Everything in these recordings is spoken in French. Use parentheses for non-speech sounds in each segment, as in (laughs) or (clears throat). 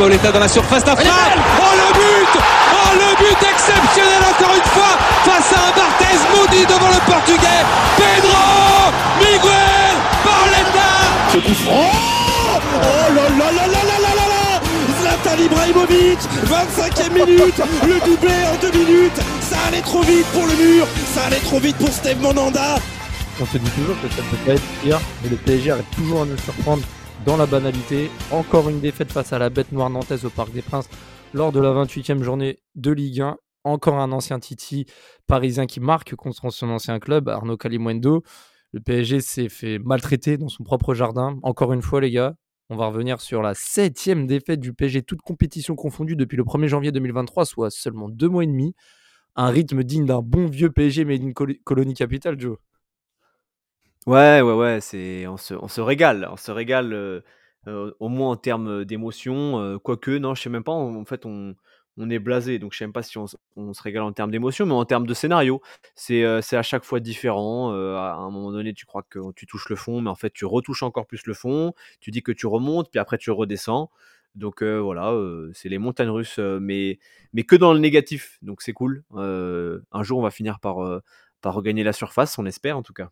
Pauletta dans la surface d'affaire. Oh le but. Oh le but exceptionnel encore une fois face à un Barthez maudit devant le portugais. Pedro Miguel Pauletta Ce coup franc. Oh là là là là là là là là. Zlatan Ibrahimovic 25e minute. Le doublé en deux minutes allait trop vite pour le mur Ça allait trop vite pour Steve Monanda On se dit toujours que ça ne peut pas être pire, mais le PSG arrive toujours à nous surprendre dans la banalité. Encore une défaite face à la bête noire nantaise au Parc des Princes lors de la 28e journée de Ligue 1. Encore un ancien Titi parisien qui marque contre son ancien club, Arnaud Calimundo. Le PSG s'est fait maltraiter dans son propre jardin. Encore une fois, les gars, on va revenir sur la septième défaite du PSG, toute compétition confondue depuis le 1er janvier 2023, soit seulement deux mois et demi. Un rythme digne d'un bon vieux PSG, mais d'une colonie capitale, Joe. Ouais, ouais, ouais, c'est on se, on se régale, on se régale euh, euh, au moins en termes d'émotion. euh, quoique, non, je sais même pas. En, fait, on, on est blasé, donc je sais même pas si on, on se régale en termes d'émotion, mais en termes de scénario, c'est à chaque fois différent. à un moment donné, tu crois que tu touches le fond, mais en fait, tu retouches encore plus le fond. Tu dis que tu remontes, puis après tu redescends. Donc euh, voilà, euh, c'est les montagnes russes, euh, mais mais que dans le négatif. Donc c'est cool. Un jour, on va finir par par regagner la surface, on espère en tout cas.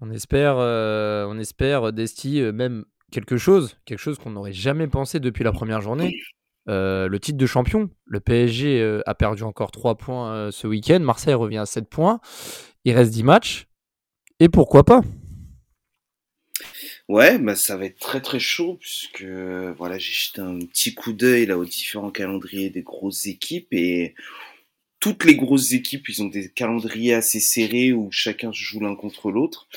On espère, on espère, Desti, même quelque chose, quelque chose qu'on n'aurait jamais pensé depuis la première journée. Le titre de champion. Le PSG a perdu encore 3 points ce week-end. Marseille revient à 7 points. Il reste 10 matchs. Et pourquoi pas? Ouais, bah ça va être très très chaud puisque voilà, j'ai jeté un petit coup d'œil là aux différents calendriers des grosses équipes et toutes les grosses équipes, ils ont des calendriers assez serrés où chacun se joue l'un contre l'autre.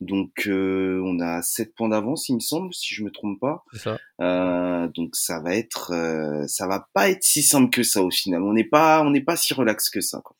Donc euh, on a 7 points d'avance, il me semble, si je me trompe pas. Ça. Euh, donc ça va être euh, ça va pas être si simple que ça au final. On n'est pas on n'est pas si relax que ça quoi.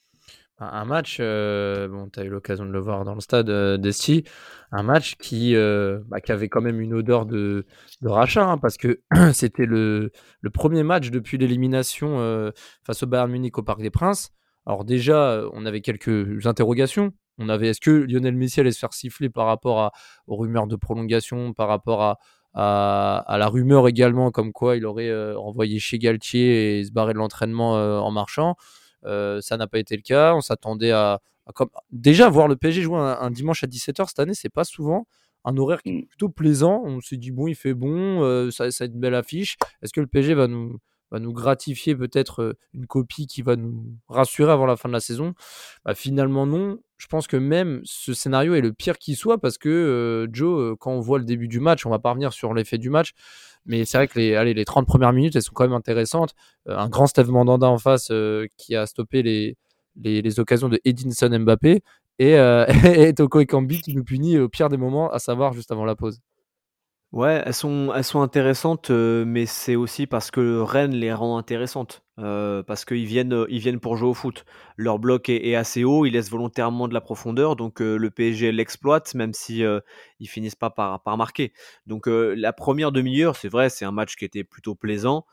Un match, euh, bon, tu as eu l'occasion de le voir dans le stade euh, d'Esti, un match qui, euh, bah, qui avait quand même une odeur de, rachat, hein, parce que (clears throat) c'était le, premier match depuis l'élimination euh, face au Bayern Munich au Parc des Princes. Alors déjà, on avait quelques interrogations. On avait, est-ce que Lionel Messi allait se faire siffler par rapport à, aux rumeurs de prolongation, par rapport à, à, la rumeur également comme quoi il aurait euh, envoyé chez Galtier et se barrer de l'entraînement en marchant? Euh, ça n'a pas été le cas. On s'attendait à, à comme... déjà voir le PSG jouer un, un dimanche à 17h cette année, c'est pas souvent un horaire qui est Mm. plutôt plaisant. On s'est dit bon, il fait bon, euh, ça, être une belle affiche. Est-ce que le PSG va nous va nous gratifier peut-être une copie qui va nous rassurer avant la fin de la saison Bah, Finalement non. Je pense que même ce scénario est le pire qui soit parce que Joe, quand on voit le début du match, on va pas revenir sur l'effet du match, mais c'est vrai que les, allez, les 30 premières minutes, elles sont quand même intéressantes. Un grand Steve Mandanda en face qui a stoppé les, occasions de Edinson Mbappé et, (laughs) et Toko qui nous punit au pire des moments, à savoir juste avant la pause. Ouais, elles sont, elles sont intéressantes, euh, mais c'est aussi parce que Rennes les rend intéressantes. euh, parce qu'ils viennent, euh, ils viennent pour jouer au foot. Leur bloc est, assez haut, ils laissent volontairement de la profondeur, donc le PSG l'exploite, même si euh, ils finissent pas par, par marquer. Donc la première demi-heure, c'est vrai, c'est un match qui était plutôt plaisant.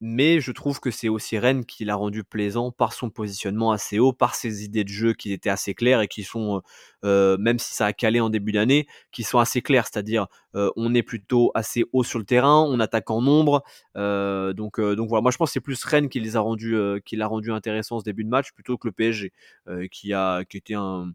Mais je trouve que c'est aussi Rennes qui l'a rendu plaisant par son positionnement assez haut, par ses idées de jeu qui étaient assez claires et qui sont, même si ça a calé en début d'année, qui sont assez claires, c'est-à-dire on est plutôt assez haut sur le terrain, on attaque en nombre, donc, donc voilà, moi je pense que c'est plus Rennes qui l'a rendu intéressant ce début de match plutôt que le PSG, qui a, qui était un,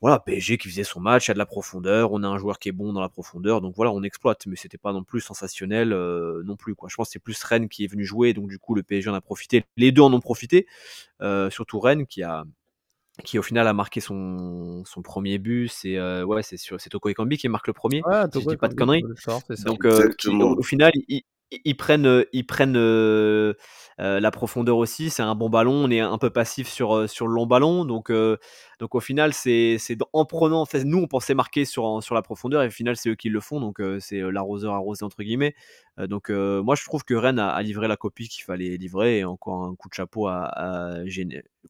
voilà, PSG qui faisait son match, il y a de la profondeur, on a un joueur qui est bon dans la profondeur, donc voilà, on exploite, mais c'était pas non plus sensationnel euh, non plus quoi. Je pense que c'est plus Rennes qui est venu jouer, donc du coup le PSG en a profité, les deux en ont profité, euh, surtout Rennes qui a qui au final a marqué son, son premier but, c'est euh, ouais, c'est sur c'est Toko Ekambi qui marque le premier. si je dis pas de conneries. Donc euh, au, au final, ils, ils- prennent, ils prennent la profondeur aussi. C'est un bon ballon. On est un peu passif sur, sur le long ballon. Donc, donc au final, c'est en prenant. En fait, nous, on pensait marquer sur, sur la profondeur et au final, c'est eux qui le font. Donc, c'est l'arroseur arrosé entre guillemets. Donc, moi, je trouve que Rennes a, livré la copie qu'il fallait livrer. Et encore un coup de chapeau à, à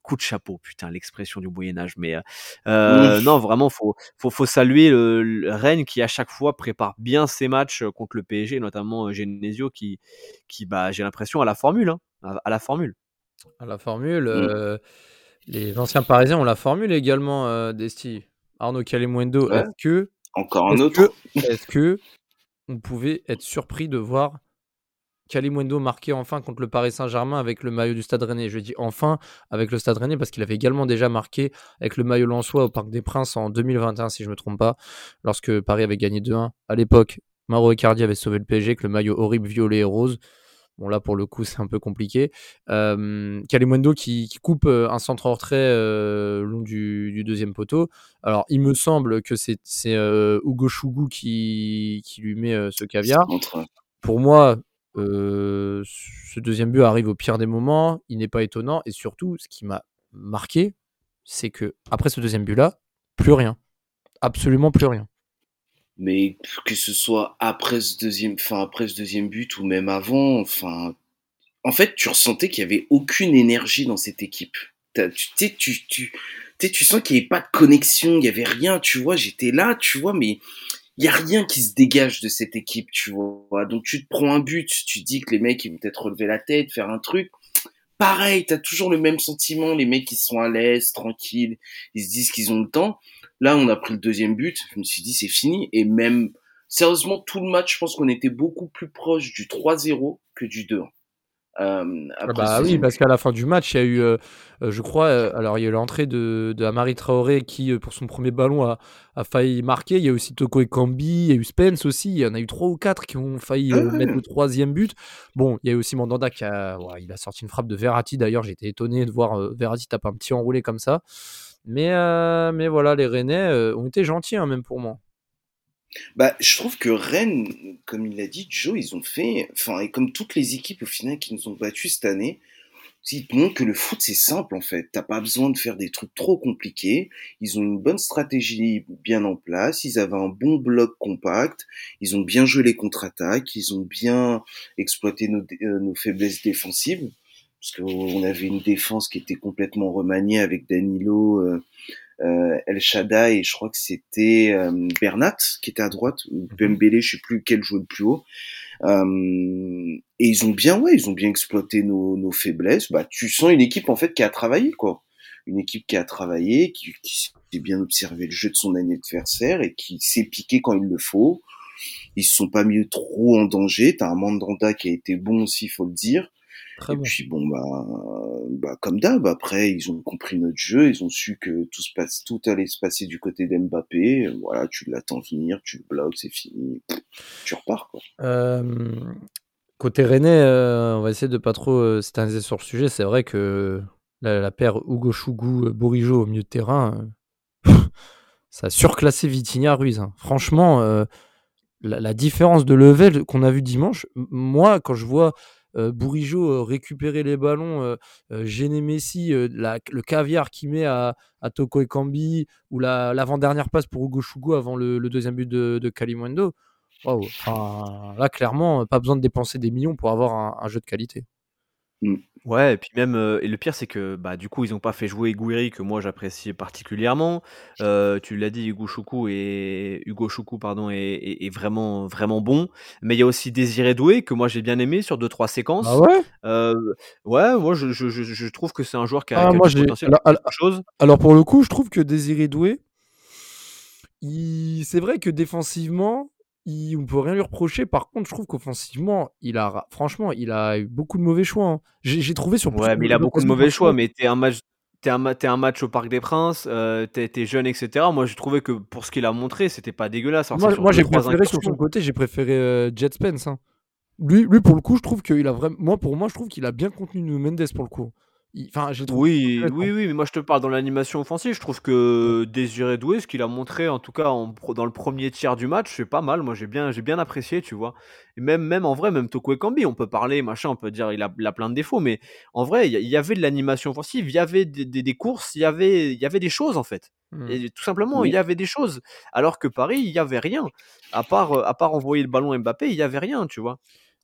Coup de chapeau, putain, l'expression du Moyen-Âge. Mais euh, euh, non, vraiment, faut, faut, faut saluer le, le Rennes qui, à chaque fois, prépare bien ses matchs euh, contre le PSG, notamment Genesio qui, qui bah, j'ai l'impression, à la formule. hein, à, à la formule. à la formule. Mm. euh, Les anciens parisiens ont la formule également, euh, Desti. Arnaud Calimundo, Ouais. est-ce que, Encore un est-ce autre. que, (laughs) est-ce que on pouvait être surpris de voir Calimundo marquer enfin contre le Paris Saint-Germain avec le maillot du Stade Rennais Je dis enfin avec le Stade Rennais parce qu'il avait également déjà marqué avec le maillot lensois au Parc des Princes en 2021, si je ne me trompe pas, lorsque Paris avait gagné 2-1. À l'époque, Mauro Icardi avait sauvé le PSG avec le maillot horrible violet et rose. Bon, là, pour le coup, (laughs) c'est un peu compliqué. Euh, Kalimundo qui, qui coupe euh, un centre en retrait euh, long du, du deuxième poteau. Alors, il me semble que c'est euh, Hugo Chougou qui, qui lui met euh, ce caviar. Pour moi, ce deuxième but arrive au pire des moments. Il n'est pas étonnant. Et surtout, ce qui m'a marqué, c'est que après ce deuxième but-là, plus rien. Absolument plus rien. Mais que ce soit après ce deuxième, enfin après ce deuxième but ou même avant, enfin, en fait, tu ressentais qu'il y avait aucune énergie dans cette équipe. Tu tu tu tu, sens qu'il n'y avait pas de connexion, il y avait rien. Tu vois, j'étais là, tu vois, mais il y a rien qui se dégage de cette équipe, tu vois. Donc tu te prends un but, tu dis que les mecs ils vont peut-être relever la tête, faire un truc. Pareil, t'as toujours le même sentiment, les mecs ils sont à l'aise, tranquilles, ils se disent qu'ils ont le temps. Là, on a pris le deuxième but, je me suis dit c'est fini. Et même, sérieusement, tout le match, je pense qu'on était beaucoup plus proche du 3-0 que du 2 euh, Ah après bah oui, parce qu'à la fin du match, il y a eu, euh, euh, je crois, euh, alors il y a eu l'entrée de, de Amari Traoré qui, pour son premier ballon, a, a failli marquer. Il y a aussi Toko Ekambi, il y a eu Spence aussi. Il y en a eu trois ou quatre qui ont failli Ouais. mettre le troisième but. Bon, il y a eu aussi Mandanda qui a, ouais, il a sorti une frappe de Verratti. D'ailleurs, j'étais étonné de voir Verratti taper un petit enroulé comme ça. Mais, mais voilà, les Rennais ont été gentils, hein, même pour moi. Bah, je trouve que Rennes, comme il l'a dit, Joe, ils ont fait, enfin, et comme toutes les équipes au final qui nous ont battus cette année, ils te montrent que le foot c'est simple en fait. T'as pas besoin de faire des trucs trop compliqués. Ils ont une bonne stratégie bien en place. Ils avaient un bon bloc compact. Ils ont bien joué les contre-attaques. Ils ont bien exploité nos, euh, faiblesses défensives. Parce qu'on avait une défense qui était complètement remaniée avec Danilo, euh, El Shaddai et je crois que c'était euh, Bernat qui était à droite ou Pembele, je sais plus quel jouait le plus haut. Euh, et ils ont bien, ouais, ils ont bien exploité nos, nos faiblesses. Bah, tu sens une équipe en fait qui a travaillé, quoi. Une équipe qui a travaillé, qui, qui sait bien observé le jeu de son adversaire et qui sait piquer quand il le faut. Ils se sont pas mis trop en danger. T'as un Mandanda qui a été bon aussi, faut le dire. Très et bon. puis bon bah, bah comme d'hab. Après, ils ont compris notre jeu. Ils ont su que tout se passe, tout allait se passer du côté d'Mbappé. Voilà, tu l'attends venir, tu le bloques, c'est fini. Tu repars, quoi. Euh, côté Rennais, euh, on va essayer de pas trop euh, s'éterniser sur le sujet. C'est vrai que la, la paire Hugo Chougou euh, Bourigeau au milieu de terrain, euh, (laughs) ça a surclassé Vitinha Ruiz. hein. Franchement, la, la différence de level qu'on a vu dimanche, moi, quand je vois euh, récupérer les ballons, gêner Messi, le caviar qu'il met à, à Toko Ekambi, ou la- l'avant-dernière passe pour Hugo Chougou avant le, deuxième but de, de Kalimundo, là, clairement, pas besoin de dépenser des millions pour avoir un jeu de qualité. Ouais, et puis même, euh, et le pire, c'est que bah, du coup, ils n'ont pas fait jouer Guiri, que moi j'appréciais particulièrement. Euh, tu l'as dit, Hugo Choukou est, Hugo Choukou, pardon, est, est- est vraiment, vraiment bon. Mais il y a aussi Désiré Doué, que moi j'ai bien aimé sur deux trois séquences. Ah ouais? Euh, ouais, moi je, je, je, je trouve que c'est un joueur qui a, Ah, qui a moi, du j'ai- potentiel, alors- quelque chose. Alors pour le coup, je trouve que Désiré Doué, il... c'est vrai que défensivement, il... on peut rien lui reprocher. Par contre, je trouve qu'offensivement, il a ra- franchement, il a eu beaucoup de mauvais choix. hein. J'ai trouvé sur Ouais, mais il a beaucoup de mauvais choix, mais t'es un match. T'es un, ma- t'es un match au Parc des Princes, euh, t'es jeune, etc. Moi, j'ai trouvé que pour ce qu'il a montré, c'était pas dégueulasse. Alors, Moi, j'ai préféré sur son côté, j'ai préféré euh, Jet Spence. hein. Lui, lui, pour le coup, je trouve qu'il a vraiment. Moi, pour moi, je trouve qu'il a bien contenu Mendes pour le coup. Il- Enfin, j'ai trouvé. Oui, oui, oui, mais moi je te parle dans l'animation offensive. Je trouve que Désiré Doué, ce qu'il a montré, en tout cas en pro- dans le premier tiers du match, c'est pas mal. Moi j'ai bien, j'ai bien apprécié, tu vois. Et même, même en vrai, même Toko Ekambi, on peut parler, machin, on peut dire il a, il a plein de défauts, mais en vrai, il y, a- il y avait de l'animation offensive, il y avait des, des- des courses, il y avait, il y avait des choses en fait. Hmm. Et tout simplement, Oui. il y avait des choses. Alors que Paris, il y avait rien. À part, euh, à part envoyer le ballon à Mbappé, il y avait rien, tu vois.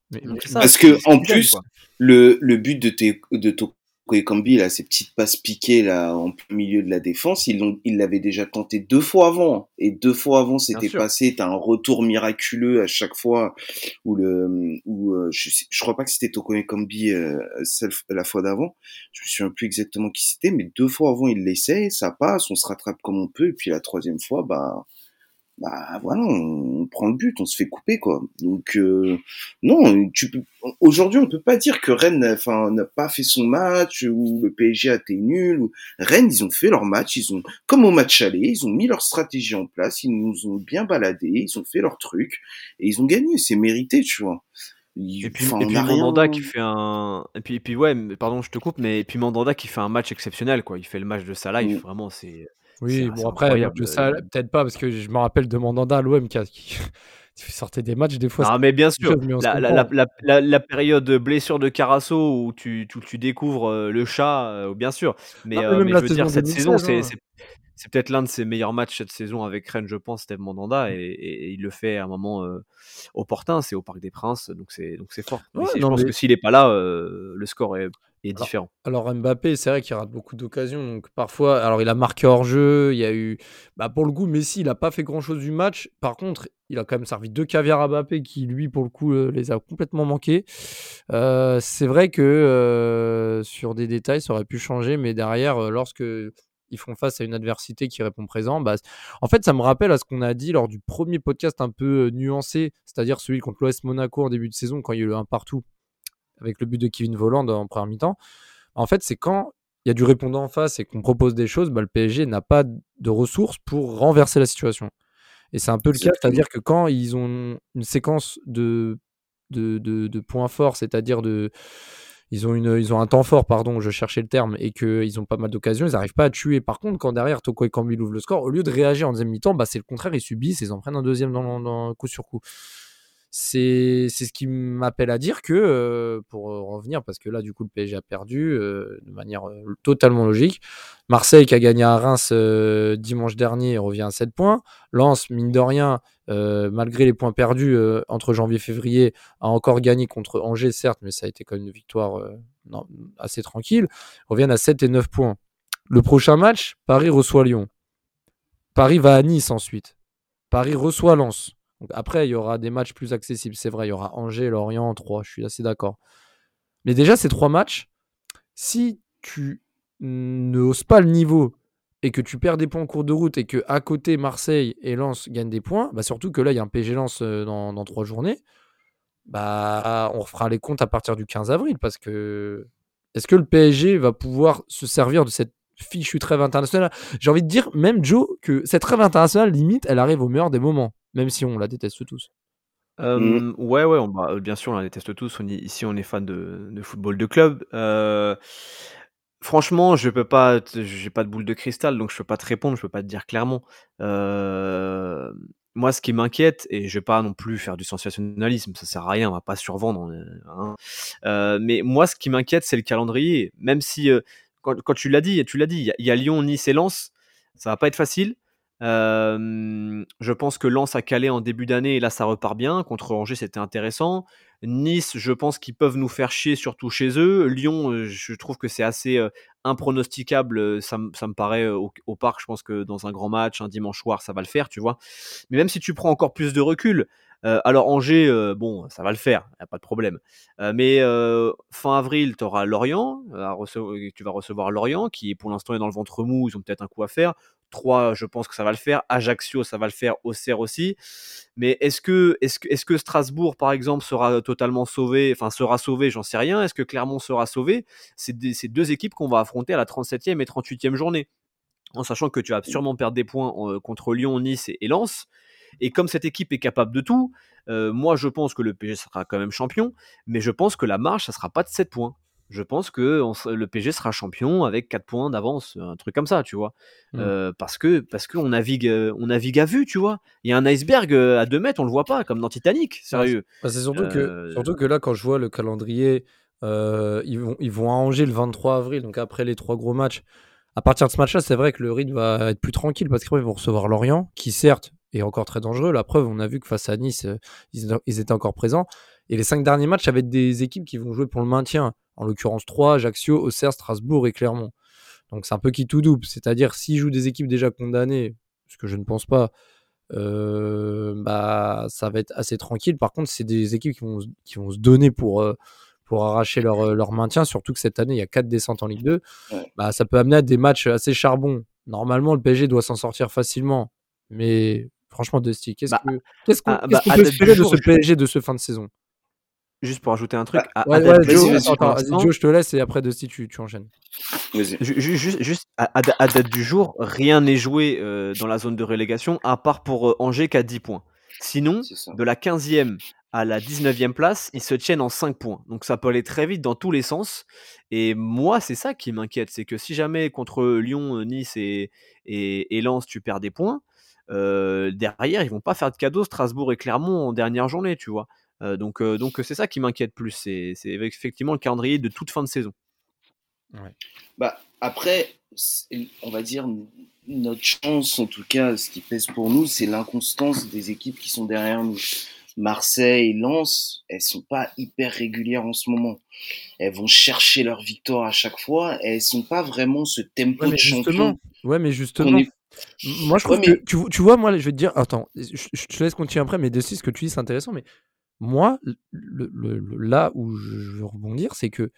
Mais- Donc mais- ça, Parce c'est- que c'est en plus, quoi. le, le but de, de Toko Kambi, il a ses petites passes piquées là en milieu de la défense. Ils l'ont, il l'avait déjà tenté deux fois avant. Et deux fois avant, c'était passé. T'as un retour miraculeux à chaque fois où le, où euh, je, je crois pas que c'était Toko Kambi euh, la fois d'avant. Je me souviens plus exactement qui c'était, mais deux fois avant, il l'essaie, ça passe, on se rattrape comme on peut. Et puis la troisième fois, bah bah voilà, on, prend le but, on se fait couper quoi. Donc euh, non, tu peux aujourd'hui on peut pas dire que Rennes enfin n'a pas fait son match ou le PSG a été nul ou Rennes ils ont fait leur match, ils ont comme au match aller, ils ont mis leur stratégie en place, ils nous ont bien baladé, ils ont fait leur truc et ils ont gagné, c'est mérité, tu vois. et puis, et puis Mandanda qui fait un et puis et puis ouais, pardon, je te coupe mais et puis Mandanda qui fait un match exceptionnel quoi, il fait le match de Salah, il, mm. vraiment c'est oui, bon après, ça, peut-être pas, parce que je me rappelle de Mandanda à l'OM qui, (laughs) qui, sortait des matchs des fois. Ah, mais bien sûr, la, la, la, la, période blessure de Carasso où tu, tu, tu découvres le chat, bien sûr. Mais, ah, mais, je veux dire, cette saison, c'est hein. c'est peut-être l'un de ses meilleurs matchs cette saison avec Rennes, je pense, Steve Mandanda, et, il le fait à un moment opportun, c'est au Parc des Princes, donc c'est donc c'est fort. je pense que s'il n'est pas là, le score est différent. Alors, Mbappé, c'est vrai qu'il rate beaucoup d'occasions. Donc parfois, alors il a marqué hors jeu. Il y a eu, bah, pour le coup, Messi, il n'a pas fait grand chose du match. Par contre, il a quand même servi deux caviars à Mbappé qui, lui, pour le coup, euh, les a complètement manqués. Euh, c'est vrai que euh, sur des détails, ça aurait pu changer, mais derrière, lorsque ils font face à une adversité qui répond présent. Bah, en fait, ça me rappelle à ce qu'on a dit lors du premier podcast un peu nuancé, c'est-à-dire celui contre l'OS Monaco en début de saison, quand il y a eu le 1 partout avec le but de Kevin Voland en première mi-temps. En fait, c'est quand il y a du répondant en face et qu'on propose des choses, bah, le PSG n'a pas de ressources pour renverser la situation. Et c'est un peu le cas, c'est-à-dire que quand ils ont une séquence de, de, de, points forts, c'est-à-dire de. Ils ont, une, ils ont un temps fort, pardon, je cherchais le terme, et qu'ils ont pas mal d'occasions, ils n'arrivent pas à tuer. Par contre, quand derrière Toko et Kambi ouvrent le score, au lieu de réagir en deuxième mi-temps, bah, c'est le contraire, ils subissent, ils en prennent un deuxième dans, dans coup sur coup c'est ce qui m'appelle à dire que, euh, pour euh, revenir, parce que là, du coup, le PSG a perdu euh, de manière totalement logique. Marseille qui a gagné à Reims dimanche dernier revient à 7 points. Lens, mine de rien, malgré les points perdus entre janvier et février, a encore gagné contre Angers, certes, mais ça a été quand même une victoire assez tranquille. Reviennent à 7 et 9 points. Le prochain match, Paris reçoit Lyon. Paris va à Nice ensuite. Paris reçoit Lens après, il y aura des matchs plus accessibles, c'est vrai. Il y aura Angers, Lorient, 3, je suis assez d'accord. Mais déjà, ces trois matchs, si tu ne hausses pas le niveau et que tu perds des points en cours de route et que à côté Marseille et Lens gagnent des points, bah surtout que là il y a un PSG Lens euh, dans, dans trois journées, bah on refera les comptes à partir du 15 avril parce que est-ce que le PSG va pouvoir se servir de cette fichue trêve internationale? J'ai envie de dire même Joe que cette trêve internationale limite elle arrive au meilleur des moments même si on la déteste tous. Mmh. ouais, ouais, on, bah, bien sûr, on la déteste tous. On ici, on est fan de, football de club. franchement, je peux pas, j'ai pas de boule de cristal, donc je peux pas te répondre, je peux pas te dire clairement. moi, ce qui m'inquiète, et je vais pas non plus faire du sensationnalisme, ça sert à rien, on va pas survendre. Hein, mais moi, ce qui m'inquiète, c'est le calendrier. Même si, quand, tu l'as dit, tu l'as dit, il y, a Lyon, Nice et Lens, ça va pas être facile je pense que Lens a calé en début d'année et là ça repart bien. Contre Angers c'était intéressant. Nice, je pense qu'ils peuvent nous faire chier surtout chez eux. Lyon, je trouve que c'est assez impronosticable. Ça, me paraît au, parc, je pense que dans un grand match, un dimanche soir, ça va le faire, tu vois. Mais même si tu prends encore plus de recul, alors Angers, bon, ça va le faire, y a pas de problème. mais fin avril, tu auras Lorient, tu vas recevoir Lorient, qui pour l'instant est dans le ventre mou, ils ont peut-être un coup à faire. 3, je pense que ça va le faire. Ajaccio, ça va le faire. Auxerre aussi. Mais est-ce que, est que, est que Strasbourg, par exemple, sera totalement sauvé Enfin, sera sauvé, j'en sais rien. Est-ce que Clermont sera sauvé? C'est deux équipes qu'on va affronter à la 37e et 38e journée. En sachant que tu vas sûrement perdre des points euh, contre Lyon, Nice et, Lens. Et comme cette équipe est capable de tout, euh, moi je pense que le PSG sera quand même champion, mais je pense que la marche, ça sera pas de 7 points je pense que le PG sera champion avec 4 points d'avance, un truc comme ça, tu vois. Mmh. Euh, parce que parce qu'on navigue, euh, on navigue à vue, tu vois. Il y a un iceberg à 2 mètres, on le voit pas, comme dans Titanic, sérieux. Bah, c'est surtout, que, surtout que là, quand je vois le calendrier, ils, vont, ils vont à Angers le 23 avril, donc après les trois gros matchs. À partir de ce match-là, c'est vrai que le rythme va être plus tranquille parce qu'ils vont recevoir Lorient, qui certes est encore très dangereux. La preuve, on a vu que face à Nice, ils, ils étaient encore présents. Et les cinq derniers matchs avec des équipes qui vont jouer pour le maintien. En l'occurrence 3, Ajaccio, Auxerre, Strasbourg et Clermont. Donc c'est un peu qui tout double. C'est-à-dire s'ils jouent des équipes déjà condamnées, ce que je ne pense pas, euh, bah, ça va être assez tranquille. Par contre, c'est des équipes qui vont, qui vont se donner pour, euh, pour arracher leur, euh, leur maintien, surtout que cette année, il y a 4 descentes en Ligue 2. Bah, ça peut amener à des matchs assez charbons. Normalement, le PSG doit s'en sortir facilement. Mais franchement, Dusty, qu'est-ce Bah, que qu'est-ce qu'on ah, bah, peut date du espérer de ce PSG de ce fin de saison? Juste pour ajouter un truc. à- à Ouais, Joe, attends, Joe, je te laisse et après Dusty, tu, tu enchaînes. Juste, juste à, à da- à date du jour, rien n'est joué euh, dans la zone de relégation, à part pour euh, Angers qui a 10 points. Sinon, de la 15e à la 19e place, ils se tiennent en 5 points. Donc ça peut aller très vite dans tous les sens. Et moi, c'est ça qui m'inquiète, c'est que si jamais contre Lyon, euh, Nice et, et, et Lens, tu perds des points, euh, derrière, ils vont pas faire de cadeau Strasbourg et Clermont en dernière journée, tu vois? Euh, donc euh, donc c'est ça qui m'inquiète plus, c'est effectivement le calendrier de toute fin de saison. Bah, après, on va dire, notre chance, en tout cas, ce qui pèse pour nous, c'est l'inconstance des équipes qui sont derrière nous. Marseille, Lens, elles sont pas hyper régulières en ce moment. Elles vont chercher leur victoire à chaque fois. Et elles sont pas vraiment ce tempo Ouais, de champion. ouais, mais justement, est- Moi, je trouve Ouais, mais- que tu, tu vois, moi, je vais te dire, attends, je, je te laisse continuer après, mais Dusty, ce que tu dis, c'est intéressant, mais moi, le, le- le- là où je veux rebondir, c'est que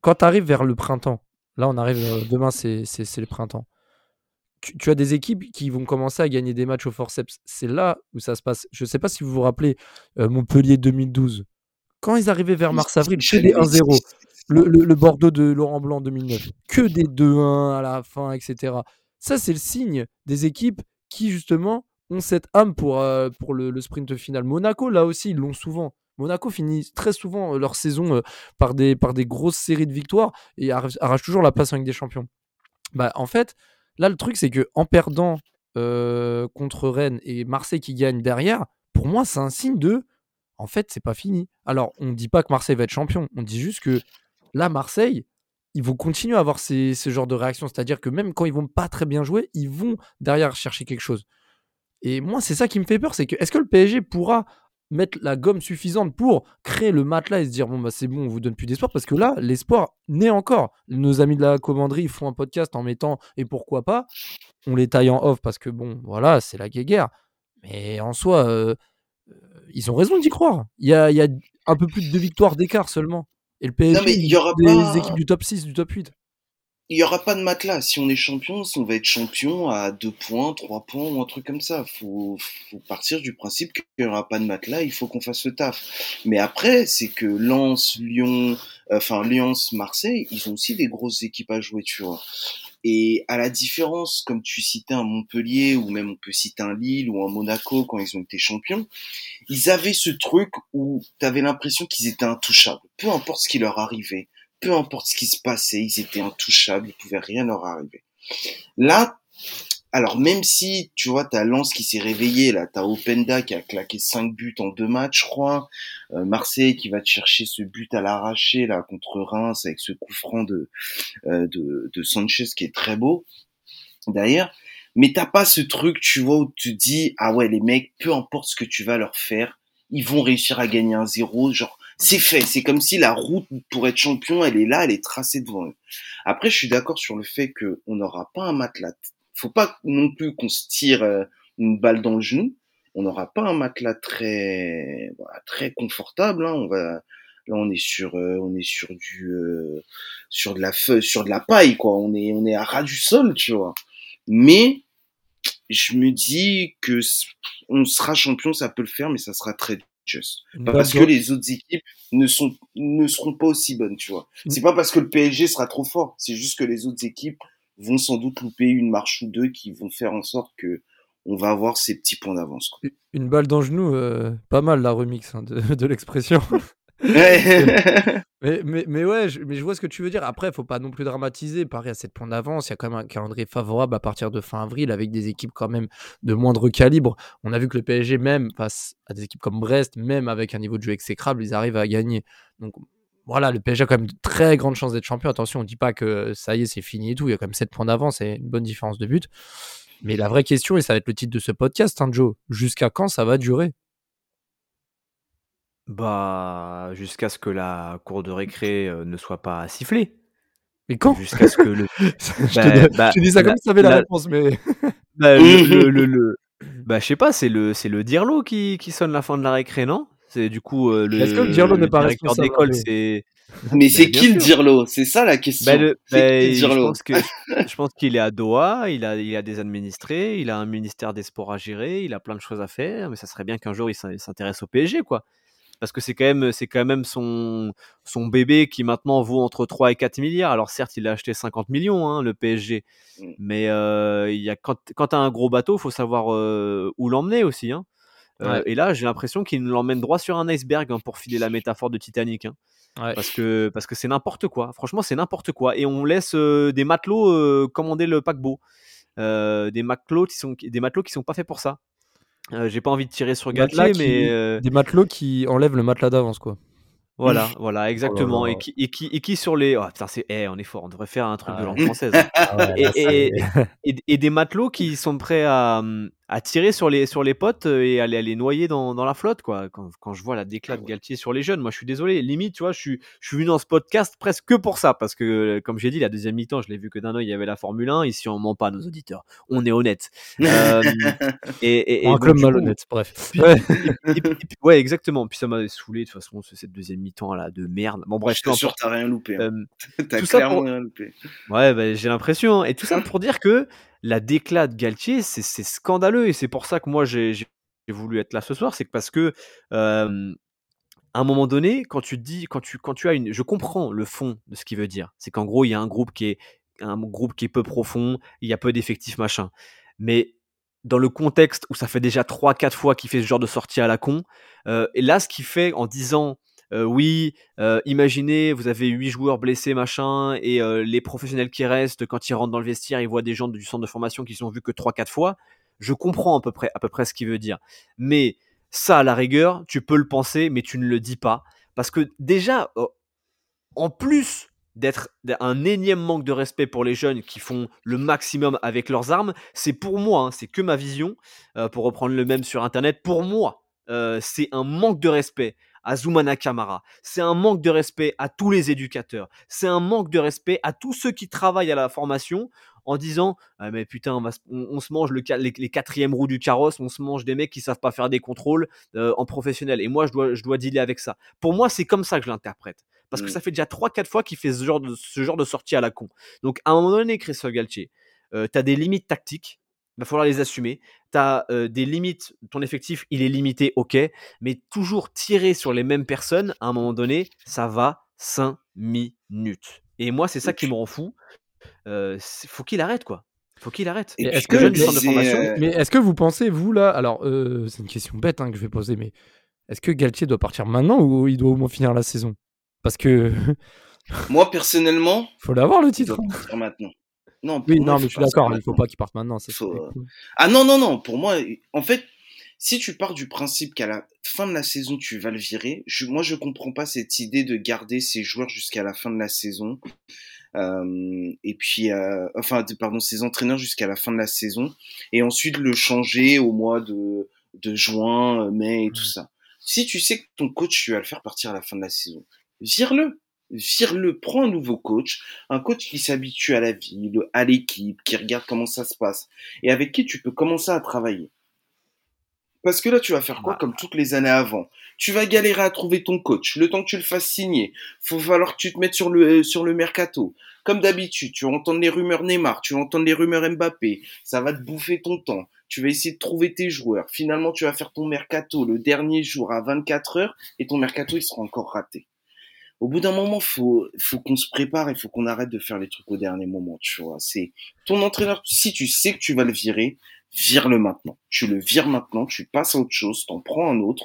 quand tu arrives vers le printemps, là, on arrive, euh, demain, c'est le printemps, tu, tu as des équipes qui vont commencer à gagner des matchs au forceps. C'est là où ça se passe. Je sais pas si vous vous rappelez euh, Montpellier 2012. Quand ils arrivaient vers mars-avril, que des 1-0. Le, le- le Bordeaux de Laurent Blanc en 2009. Que des 2-1 à la fin, etc. Ça, c'est le signe des équipes qui, justement, ont cette âme pour, euh, le, sprint final. Monaco, là aussi, ils l'ont souvent. Monaco finit très souvent euh, leur saison euh, par, des, grosses séries de victoires et arrache, toujours la place en des Champions. Bah, en fait, là, le truc, c'est que en perdant contre Rennes et Marseille qui gagne derrière, pour moi, c'est un signe de. En fait, c'est pas fini. Alors, on ne dit pas que Marseille va être champion. On dit juste que là, Marseille, ils vont continuer à avoir ce genre de réaction. C'est-à-dire que même quand ils vont pas très bien jouer, ils vont derrière chercher quelque chose. Et moi, c'est ça qui me fait peur. C'est que est-ce que le PSG pourra mettre la gomme suffisante pour créer le matelas et se dire bon bah c'est bon on vous donne plus d'espoir? Parce que là l'espoir naît encore nos amis de la commanderie font un podcast en mettant et pourquoi pas on les taille en off parce que bon voilà c'est la guéguerre mais en soi euh, euh, ils ont raison d'y croire il y a un peu plus de deux victoires d'écart seulement et le PSG mais il y aura pas- équipes du top 6 du top 8 Il y aura pas de matelas. Si on est champion, on va être champion à 2 points, 3 points ou un truc comme ça. Faut, faut partir du principe qu'il n'y aura pas de matelas, il faut qu'on fasse le taf. Mais après, c'est que Lens, Lyon, euh, enfin Lyon, Marseille, ils ont aussi des grosses équipes à jouer, tu vois. Et à la différence, comme tu citais un Montpellier, ou même on peut citer un Lille ou un Monaco quand ils ont été champions, ils avaient ce truc où tu avais l'impression qu'ils étaient intouchables. Peu importe ce qui leur arrivait, peu importe ce qui se passait, ils étaient intouchables, il pouvait rien leur arriver. Là, alors même si, tu vois, t'as Lens qui s'est réveillé, là, t'as Openda qui a claqué 5 buts en deux matchs, je crois, euh, Marseille qui va te chercher ce but à l'arraché, là, contre Reims, avec ce coup franc de, euh, de, de Sanchez qui est très beau, d'ailleurs, mais t'as pas ce truc, tu vois, où tu te dis, ah ouais, les mecs, peu importe ce que tu vas leur faire, ils vont réussir à gagner un zéro, genre, c'est fait, c'est comme si la route pour être champion, elle est là, elle est tracée devant eux. Après, je suis d'accord sur le fait que on n'aura pas un matelas. Faut pas non plus qu'on se tire euh, une balle dans le genou. On n'aura pas un matelas très, très confortable. Hein. On va, là, on est sur, euh, on est sur du, euh, sur de la feuille, sur de la paille, quoi. On est, on est à ras du sol, tu vois. Mais je me dis que on sera champion, ça peut le faire, mais ça sera très juste. Pas parce balle que les autres équipes ne sont ne seront pas aussi bonnes, tu vois. C'est pas parce que le PSG sera trop fort, c'est juste que les autres équipes vont sans doute louper une marche ou deux qui vont faire en sorte que on va avoir ces petits points d'avance. une balle dans le genou euh, pas mal la remix hein, de, de l'expression Ouais. (laughs) Mais, mais, mais ouais, je, mais je vois ce que tu veux dire. Après, faut pas non plus dramatiser. Paris à 7 points d'avance. Il y a quand même un calendrier favorable à partir de fin avril avec des équipes quand même de moindre calibre. On a vu que le PSG, même face à des équipes comme Brest, même avec un niveau de jeu exécrable, ils arrivent à gagner. Donc voilà, le PSG a quand même de très grandes chances d'être champion. Attention, on dit pas que ça y est, c'est fini et tout. Il y a quand même 7 points d'avance et une bonne différence de but. Mais la vraie question, et ça va être le titre de ce podcast, hein, Joe, jusqu'à quand ça va durer? Bah, jusqu'à ce que la cour de récré, heu, ne soit pas sifflée. Mais quand? Jusqu'à ce que le (laughs) Je bah te donne bah, je te dis ça comme si tu avais la la réponse, mais bah, le le le (laughs) le bah, je sais pas, c'est le c'est le dirlo qui qui sonne la fin de la récré, non? C'est du coup, heu, Est-ce que le dirlo le n'est le pas directeur d'école, c'est Mais bah, c'est bien qui le dirlo? C'est ça la Bah, question. le C'est bah, qui le je dirlo? pense que je pense qu'il est à Doha, il a il a des administrés, il a un ministère des sports à gérer, il a plein de choses à faire, mais ça serait bien qu'un jour il s'in il s'intéresse au PSG, quoi. Parce que c'est quand même c'est quand même son son bébé qui maintenant vaut entre 3 et 4 milliards. Alors certes, il a acheté 50 millions, hein, le PSG, Mmh. mais il y a quand quand tu as un gros bateau, faut savoir, heu, où l'emmener aussi, hein. Ouais. et là, j'ai l'impression qu'il nous l'emmène droit sur un iceberg, hein, pour filer la métaphore de Titanic, hein. Ouais. Parce que parce que c'est n'importe quoi. Franchement, c'est n'importe quoi et on laisse, heu, des matelots, heu, commander le paquebot. Des matelots qui sont des matelots qui sont pas faits pour ça. J'ai pas envie de tirer sur Galtier, mais des matelots qui enlèvent le matelas d'avance, quoi. voilà, voilà, Oh là exactement et qui et qui et qui sur les oh putain, c'est eh, on est fort, on devrait faire un truc Ah de ouais. langue française, hein. Ah ouais, Et là, et des matelots qui sont prêts à, mmh, à tirer sur les sur les potes, heu, et à les à les noyer dans dans la flotte, quoi. Quand quand je vois la déclate Ah de ouais. Galtier sur les jeunes, moi, je suis désolé, limite, tu vois, je suis je suis venu dans ce podcast presque que pour ça parce que, comme j'ai dit, la deuxième mi-temps, je l'ai vu que d'un œil, il y avait la Formule 1. Ici, on ment pas, nos auditeurs. On est honnête. Hem, (laughs) et et Pour et un donc club malhonnête, bref. (laughs) et puis ouais, exactement. Puis ça m'avait saoulé de toute façon, ce cette deuxième mi-temps là de merde. Bon bref, Je peu t'assure, importe. tu as rien loupé, hein. Hem, Tu as tout ça clairement pour rien loupé. ouais, bah, j'ai l'impression, hein et tout ça pour dire que la déclate de Galtier, c'est scandaleux et c'est pour ça que moi j'ai voulu être là ce soir. C'est parce que, à un moment donné, quand tu dis quand tu quand tu as une je comprends le fond de ce qu'il veut dire. C'est qu'en gros, il y a un groupe qui est un groupe qui est peu profond, il y a peu d'effectifs, machin. Mais dans le contexte où ça fait déjà 3-4 fois qu'il fait ce genre de sortie à la con, heu et là, ce qu'il fait en disant, «Oui, imaginez, vous avez 8 joueurs blessés, machin et les professionnels qui restent, quand ils rentrent dans le vestiaire, ils voient des gens du centre de formation qui sont vus que 3-4 fois». Je comprends à peu près à peu près ce qu'il veut dire. Mais ça, à la rigueur, tu peux le penser, mais tu ne le dis pas. Parce que déjà, heu, en plus d'être un énième manque de respect pour les jeunes qui font le maximum avec leurs armes, c'est pour moi, hein, c'est que ma vision, pour reprendre le même sur internet, pour moi, c'est un manque de respect à Zoumana Camara. C'est un manque de respect à tous les éducateurs. C'est un manque de respect à tous ceux qui travaillent à la formation en disant: «Ah mais putain, on va se on on se mange le les les 4e roues du carrosse, on se mange des mecs qui savent pas faire des contrôles, heu, en professionnel et moi je dois je dois dealer avec ça». Pour moi, c'est comme ça que je l'interprète. Parce que Mmh. ça fait déjà 3-4 fois qu'il fait ce genre de ce genre de sortie à la con. Donc à un moment donné, Christophe Galtier, heu, tu as des limites tactiques, il va falloir les assumer. Tu as, heu, des limites, ton effectif, il est limité, OK, mais toujours tirer sur les mêmes personnes, à un moment donné, ça va 5 minutes et moi, c'est ça qui me rend fou. Faut qu'il arrête, quoi. Faut qu'il arrête. est-ce que centre de formation mais est-ce que vous pensez, vous, là alors, c'est une question bête, hein, que je vais poser, mais est-ce que Galtier doit partir maintenant ou il doit au moins finir la saison? Parce que (laughs) (laughs) moi personnellement, faut l'avoir le il titre, doit hein. partir maintenant. Non, Oui, non, mais faut je suis d'accord, il faut maintenant. pas qu'il parte maintenant, Faut, cool. ah non, non, non, pour moi, en fait, si tu pars du principe qu'à la fin de la saison, tu vas le virer, je moi, je comprends pas cette idée de garder ces joueurs jusqu'à la fin de la saison. Hem et puis, heu, enfin, pardon, ces entraîneurs jusqu'à la fin de la saison et ensuite le changer au mois de de juin, mai et tout ça. Si tu sais que ton coach, tu vas le faire partir à la fin de la saison, vire-le! Vire-le, prends un nouveau coach, un coach qui s'habitue à la ville, à l'équipe, qui regarde comment ça se passe et avec qui tu peux commencer à travailler? Parce que là, tu vas faire quoi Bah comme toutes les années avant? Tu vas galérer à trouver ton coach, le temps que tu le fasses signer. Faut falloir que tu te mettes sur le, heu, sur le mercato. Comme d'habitude, tu vas entendre les rumeurs Neymar, tu vas entendre les rumeurs Mbappé, ça va te bouffer ton temps. Tu vas essayer de trouver tes joueurs. Finalement, tu vas faire ton mercato le dernier jour à 24 heures et ton mercato, il sera encore raté. Au bout d'un moment, faut faut qu'on se prépare et faut qu'on arrête de faire les trucs au dernier moment, tu vois? C'est ton entraîneur, si tu sais que tu vas le virer, vire-le maintenant. Tu le vires maintenant, tu passes à autre chose, tu en prends un autre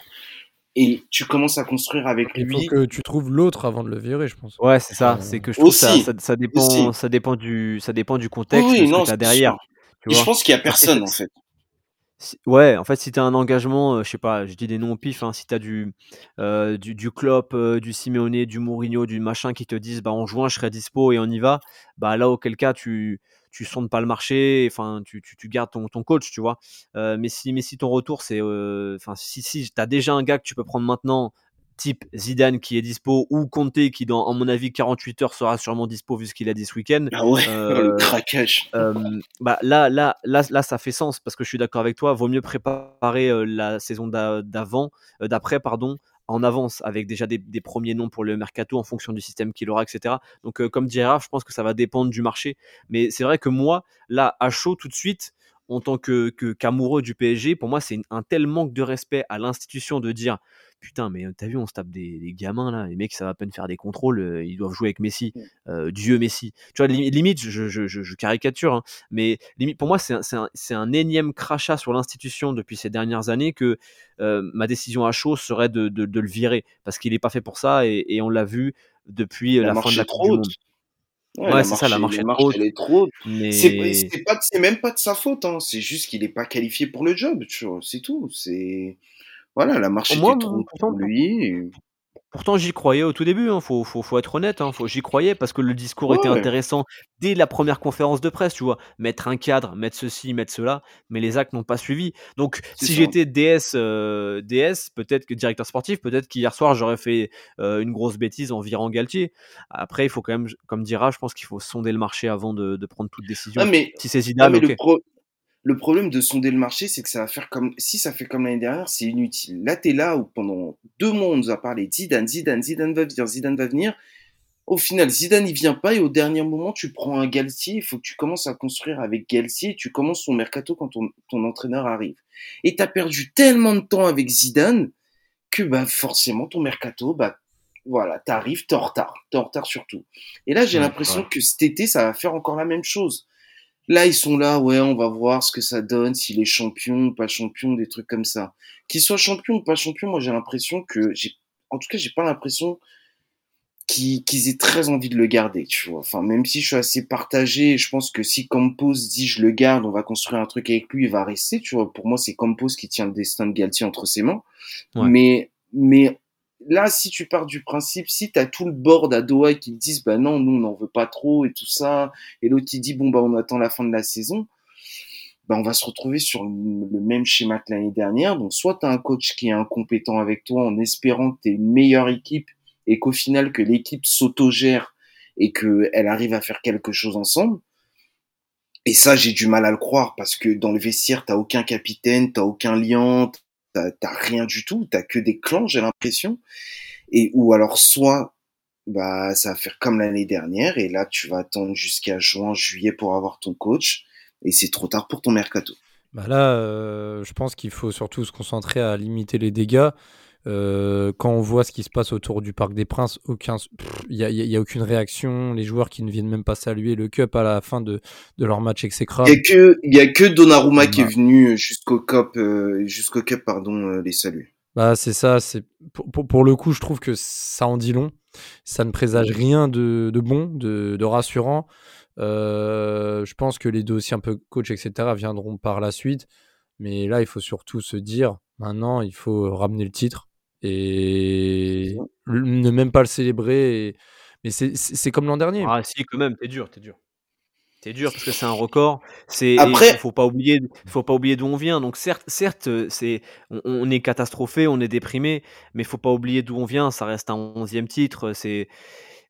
et tu commences à construire avec Il faut lui que tu trouves l'autre avant de le virer, je pense. Ouais, c'est ça, Heu c'est que je trouve ça Aussi, ça ça dépend ça dépend du ça dépend du Oui, contexte, de oui, ce que non, tu as c'est derrière, tu et je vois? pense qu'il y a (laughs) personne, en fait. Ouais, en fait, si tu as un engagement, heu, je sais pas, je dis des noms au pif, hein, si tu as du, heu, du du Klopp, heu, du Simeone, du Mourinho, du machin qui te disent: «Bah, en juin, je serai dispo et on y va», bah, là, auquel cas, tu tu sondes pas le marché, enfin, tu tu gardes ton ton coach, tu vois? Mais si mais si ton retour, c'est, enfin, si si tu as déjà un gars que tu peux prendre maintenant, type Zidane qui est dispo ou Conte qui, dans, en mon avis, 48 heures sera sûrement dispo vu ce qu'il a dit ce week-end. Ah ouais, (laughs) le craquage. bah là, là, là, là, ça fait sens parce que je suis d'accord avec toi. Vaut mieux préparer la saison d'avant, d'après, pardon, en avance avec déjà des, premiers noms pour le mercato en fonction du système qu'il aura, etc. Donc, comme dit Raph, je pense que ça va dépendre du marché. Mais c'est vrai que moi, là, à chaud tout de suite, en tant que qu'amoureux du PSG, pour moi, c'est un tel manque de respect à l'institution de dire putain, mais t'as vu, on se tape des, gamins là, les mecs, ça va à peine faire des contrôles, ils doivent jouer avec Messi, Dieu Messi. Tu vois, limite, je, caricature, hein, mais limite, pour moi, c'est un, énième crachat sur l'institution depuis ces dernières années que ma décision à chaud serait de, le virer parce qu'il n'est pas fait pour ça et, on l'a vu depuis la fin de la Coupe du Monde. Ouais, c'est ça, la marche, est trop haute. Mais... C'est même pas de sa faute, hein. c'est juste qu'il n'est pas qualifié pour le job, c'est tout. C'est voilà, la marche était trop haute pour lui. Pourtant, j'y croyais au tout début, hein, faut, faut, faut, être honnête, hein, j'y croyais parce que le discours était intéressant dès la première conférence de presse, tu vois. Mettre un cadre, mettre ceci, mettre cela, mais les actes n'ont pas suivi. Donc, si j'étais DS, euh, DS peut-être que directeur sportif, peut-être qu'hier soir j'aurais fait euh, une grosse bêtise en virant Galtier. Après, il faut quand même, comme dira, je pense qu'il faut sonder le marché avant de, prendre toute décision. mais, si c'est Zidane, mais le problème de sonder le marché, c'est que ça va faire comme si ça fait comme l'année dernière, c'est inutile. Là, tu es là où pendant deux mois, on nous a parlé Zidane, Zidane, Zidane va venir, Zidane va venir. Au final, Zidane, il vient pas et au dernier moment, tu prends un Galtier. Il faut que tu commences à construire avec Galtier. Tu commences ton mercato quand ton, ton entraîneur arrive. Et tu as perdu tellement de temps avec Zidane que bah, forcément, ton mercato, bah, voilà, t'arrives, t'es en retard. T'es en retard surtout. Et là, j'ai l'impression que cet été, ça va faire encore la même chose. Là, ils sont là, ouais, on va voir ce que ça donne, s'il est champion ou pas champion, des trucs comme ça. Qu'il soit champion ou pas champion, moi j'ai l'impression que, j'ai, en tout cas, j'ai pas l'impression qu'ils aient très envie de le garder, tu vois. Enfin, même si je suis assez partagé, je pense que si Campos dit je le garde, on va construire un truc avec lui, il va rester, tu vois. Pour moi, c'est Campos qui tient le destin de Galtier entre ses mains. Mais, mais là, si tu pars du principe, si tu as tout le board à Doha qui te disent, bah non, nous, on n'en veut pas trop et tout ça, et l'autre, il dit, bon, bah, on attend la fin de la saison, bah, on va se retrouver sur le même schéma que l'année dernière. Donc, soit tu un coach qui est incompétent avec toi en espérant que tu une meilleure équipe et qu'au final, que l'équipe s'autogère et qu'elle arrive à faire quelque chose ensemble. Et ça, j'ai du mal à le croire parce que dans le vestiaire, t'as aucun capitaine, t'as aucun lien, t'as rien du tout, t'as que des clans, j'ai l'impression. Et ou alors soit bah ça va faire comme l'année dernière et là tu vas attendre jusqu'à juin, juillet pour avoir ton coach et c'est trop tard pour ton mercato. Bah là, euh, je pense qu'il faut surtout se concentrer à limiter les dégâts euh, quand on voit ce qui se passe autour du Parc des Princes, aucun, il n'y a, y a, aucune réaction. Les joueurs qui ne viennent même pas saluer le Cup à la fin de, de leur match exécrable. Il n'y a que, a Donnarumma qui est venu jusqu'au Cup, euh, jusqu'au Cup, pardon, euh, les saluer. Bah c'est ça. C'est pour, pour, le coup, je trouve que ça en dit long. Ça ne présage rien de, de bon, de, de rassurant. je pense que les dossiers un peu coach, etc., viendront par la suite. Mais là, il faut surtout se dire, maintenant, il faut ramener le titre et ne même pas le célébrer. Mais c'est comme l'an dernier. Ah si, quand même, t'es dur, t'es dur. T'es dur parce que c'est un (laughs) record. C'est après, faut pas oublier, faut pas oublier d'où on vient. Donc certes, certes, c'est on, est catastrophé, on est déprimé, mais faut pas oublier d'où on vient. Ça reste un onzième titre. C'est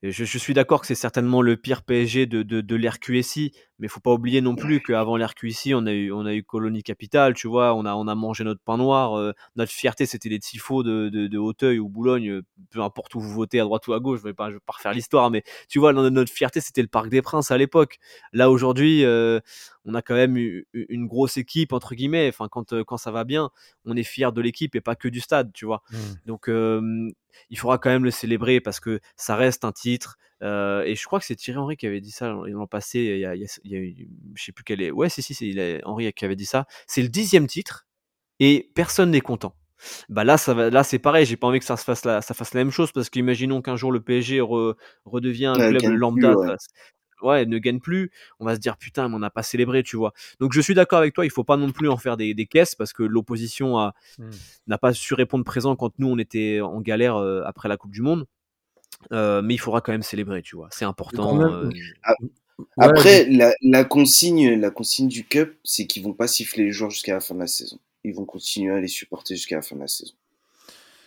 je, je, suis d'accord que c'est certainement le pire PSG de, de, de l'RQSI, mais faut pas oublier non plus qu'avant l'RQSI, on a eu, on a eu Colonie Capitale, tu vois, on a, on a mangé notre pain noir. Euh, notre fierté, c'était les tifos de, de, de Hauteuil ou Boulogne, euh, peu importe où vous votez, à droite ou à gauche, je vais pas, je vais pas refaire l'histoire, mais tu vois, notre fierté, c'était le Parc des Princes à l'époque. Là, aujourd'hui, euh, on a quand même eu une grosse équipe, entre guillemets. Enfin, quand, quand ça va bien, on est fier de l'équipe et pas que du stade, tu vois. Mmh. Donc, il faudra quand même le célébrer parce que ça reste un titre. Euh, et je crois que c'est Thierry Henry qui avait dit ça l'an passé. Il y a, il y a, je sais plus quel est. Ouais, si, si, c'est Henry qui avait dit ça. C'est le dixième titre et personne n'est content. Bah là, ça va, là c'est pareil. J'ai pas envie que ça se fasse la, ça fasse la même chose parce qu'imaginons qu'un jour le PSG redevient un club lambda ouais, ne gagne plus, on va se dire putain, mais on n'a pas célébré, tu vois. Donc je suis d'accord avec toi, il faut pas non plus en faire des, caisses parce que l'opposition mmh. n'a pas su répondre présent quand nous on était en galère après la Coupe du Monde. Euh, mais il faudra quand même célébrer, tu vois. C'est important. Euh, ah, après, la, consigne, la consigne du Cup, c'est qu'ils vont pas siffler les joueurs jusqu'à la fin de la saison. Ils vont continuer à les supporter jusqu'à la fin de la saison.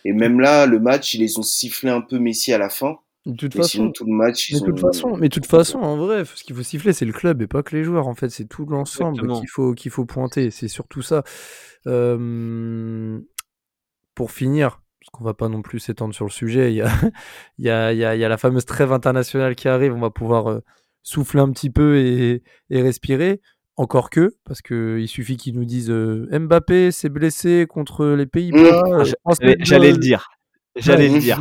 Et même là, le match, ils les ont sifflé un peu Messi à la fin. De toute Mais façon, sinon, tout le match, ils Mais de toute ont- façon, mais de toute façon, en vrai, ce qu'il faut siffler, c'est le club et pas que les joueurs. En fait, c'est tout l'ensemble Exactement. qu'il faut qu'il faut pointer. C'est surtout ça. Euh, pour finir, parce qu'on va pas non plus s'étendre sur le sujet, il y a, (laughs) il y, a, il y, a, il y a la fameuse trêve internationale qui arrive. On va pouvoir euh, souffler un petit peu et, et respirer. Encore que, parce que il suffit qu'ils nous disent euh, Mbappé s'est blessé contre les Pays-Bas. Mmh. euh, J'allais le dire. J'allais Ouais, le dire.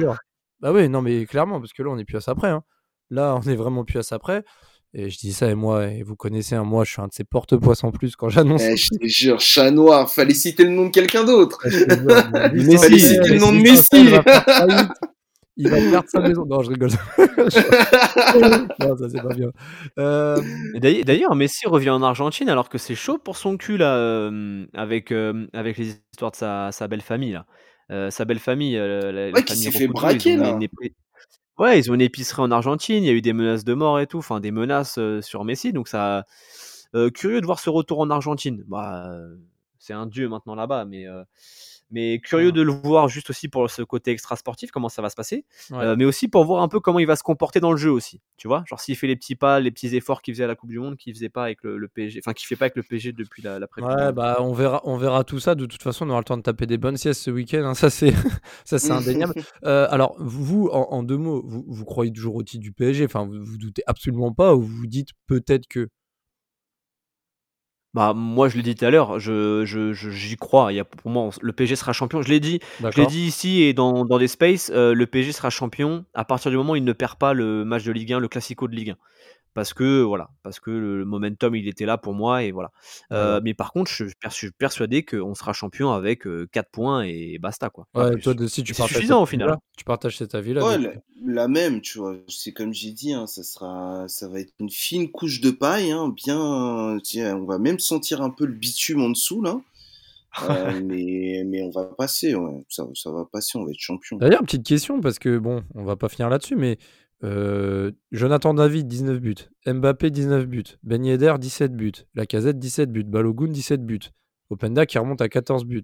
Bah oui, non, mais clairement, parce que là, on n'est plus à ça près. hein. Là, on est vraiment plus à ça près. Et je dis ça, et moi, et vous connaissez, hein, moi, je suis un de ces porte-poids en plus quand j'annonce. Eh, je te jure, chat noir, fallait citer le nom de quelqu'un d'autre. (laughs) Messi, lui, c'est le nom de Messi. Il va. Il perdre sa maison. Non, je rigole. (laughs) non, ça, c'est pas bien. Euh, Et d'ailleurs- Messi revient en Argentine alors que c'est chaud pour son cul là, euh, avec, euh, avec les histoires de sa, sa belle famille là. Euh, sa belle famille, euh, la, la Ouais, qui famille s'est fait braquer, là. une Ouais, ils ont une épicerie en Argentine, il y a eu des menaces de mort et tout, enfin des menaces euh, sur Messi, donc ça, euh, curieux de voir ce retour en Argentine. Bah, euh, c'est un dieu maintenant là-bas, mais mais curieux Ouais. de le voir juste aussi pour ce côté extra sportif, comment ça va se passer. ouais. Euh, mais aussi pour voir un peu comment il va se comporter dans le jeu aussi. Tu vois, genre s'il fait les petits pas, les petits efforts qu'il faisait à la Coupe du Monde, qu'il faisait pas avec le, le PSG, enfin qu'il fait pas avec le PSG depuis la, la Ouais, bah on verra, on verra tout ça. De toute façon, on aura le temps de taper des bonnes siestes ce week-end. hein. (laughs) Ça, c'est, ça, c'est indéniable. Euh, alors, vous, en, en deux mots, vous, vous croyez toujours au titre du PSG. Enfin, vous, vous doutez absolument pas, ou vous vous dites peut-être que. Bah moi je l'ai dit tout à l'heure, je, je, je- j'y crois. Il y a, pour moi, on- le PSG sera champion. Je l'ai dit, je l'ai D'accord. dit ici et dans, dans des spaces, euh, le PSG sera champion à partir du moment où il ne perd pas le match de Ligue 1, le Classico de Ligue 1. Parce que voilà, parce que le momentum il était là pour moi et voilà. Euh, Ouais. Mais par contre, je, je suis persuadé qu'on sera champion avec 4 points et basta quoi. Ouais, toi, de, si tu partages suffisant, cet au final. avis-là, Tu partages cet. Ouais, de- la, la même, tu vois. C'est comme j'ai dit, hein, ça sera, ça va être une fine couche de paille, hein, bien. tiens, on va même sentir un peu le bitume en dessous là. Euh, (laughs) mais, mais on va passer, ouais. ça, ça va passer, on va être champion. D'ailleurs, petite question, parce que bon, on va pas finir là-dessus, mais euh, Jonathan David, 19 buts. Mbappé, 19 buts. Ben Yedder, 17 buts. Lacazette, 17 buts. Balogun, 17 buts. Openda qui remonte à 14 buts.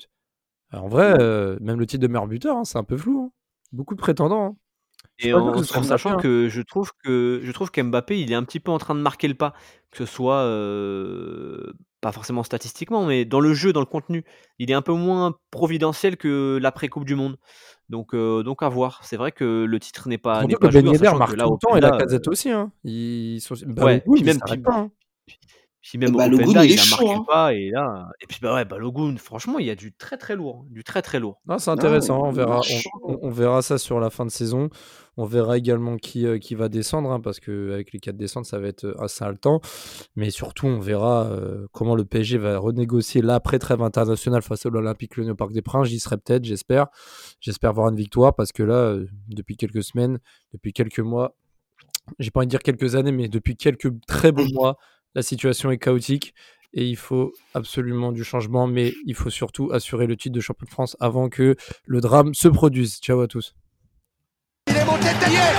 Alors, en vrai, euh, même le titre de meilleur buteur, hein, c'est un peu flou. hein. Beaucoup de prétendants. hein. Et en, que sachant que je trouve que je trouve qu'Mbappé il est un petit peu en train de marquer le pas, que ce soit euh, pas forcément statistiquement, mais dans le jeu, dans le contenu, il est un peu moins providentiel que l'après Coupe du Monde. Donc euh, donc à voir. C'est vrai que le titre n'est pas n'est pas que Ben joué, marque là, tout le temps et Openda, euh, Lacazette aussi. Hein. Ils sont... ouais, puis même puis, pas. hein. puis même Bah, il il a chaud, marqué hein. pas et là et puis bah ouais Balogun, franchement il y a du très très lourd, du très très lourd. Non, c'est Non, intéressant. on, verra, on verra ça sur la fin de saison. On verra également qui, euh, qui va descendre, hein, parce qu'avec les quatre descentes, ça va être euh, assez haletant. Mais surtout, on verra euh, comment le PSG va renégocier l'après-trêve internationale face à l'Olympique Lyonnais au Parc des Princes. J'y serai peut-être, j'espère. J'espère voir une victoire, parce que là, depuis quelques semaines, depuis quelques mois, j'ai pas envie de dire quelques années, mais depuis quelques très beaux mois, la situation est chaotique et il faut absolument du changement, mais il faut surtout assurer le titre de champion de France avant que le drame se produise. Ciao à tous. Il est monté tête. Il est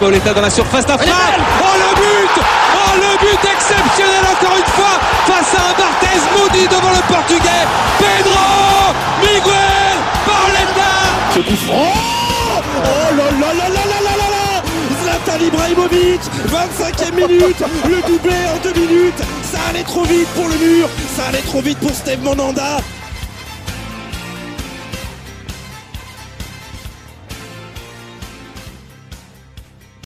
Pauletta dans la surface d'affaire. Oh le but. Oh le but exceptionnel encore une fois face à un Barthez maudit devant le portugais. Pedro Miguel Pauletta Ce coup franc. Oh là là là là là là là là. Zlatan Ibrahimovic 25e minute. Le doublé en deux minutes allait trop vite pour le mur Ça allait trop vite pour Steve Monanda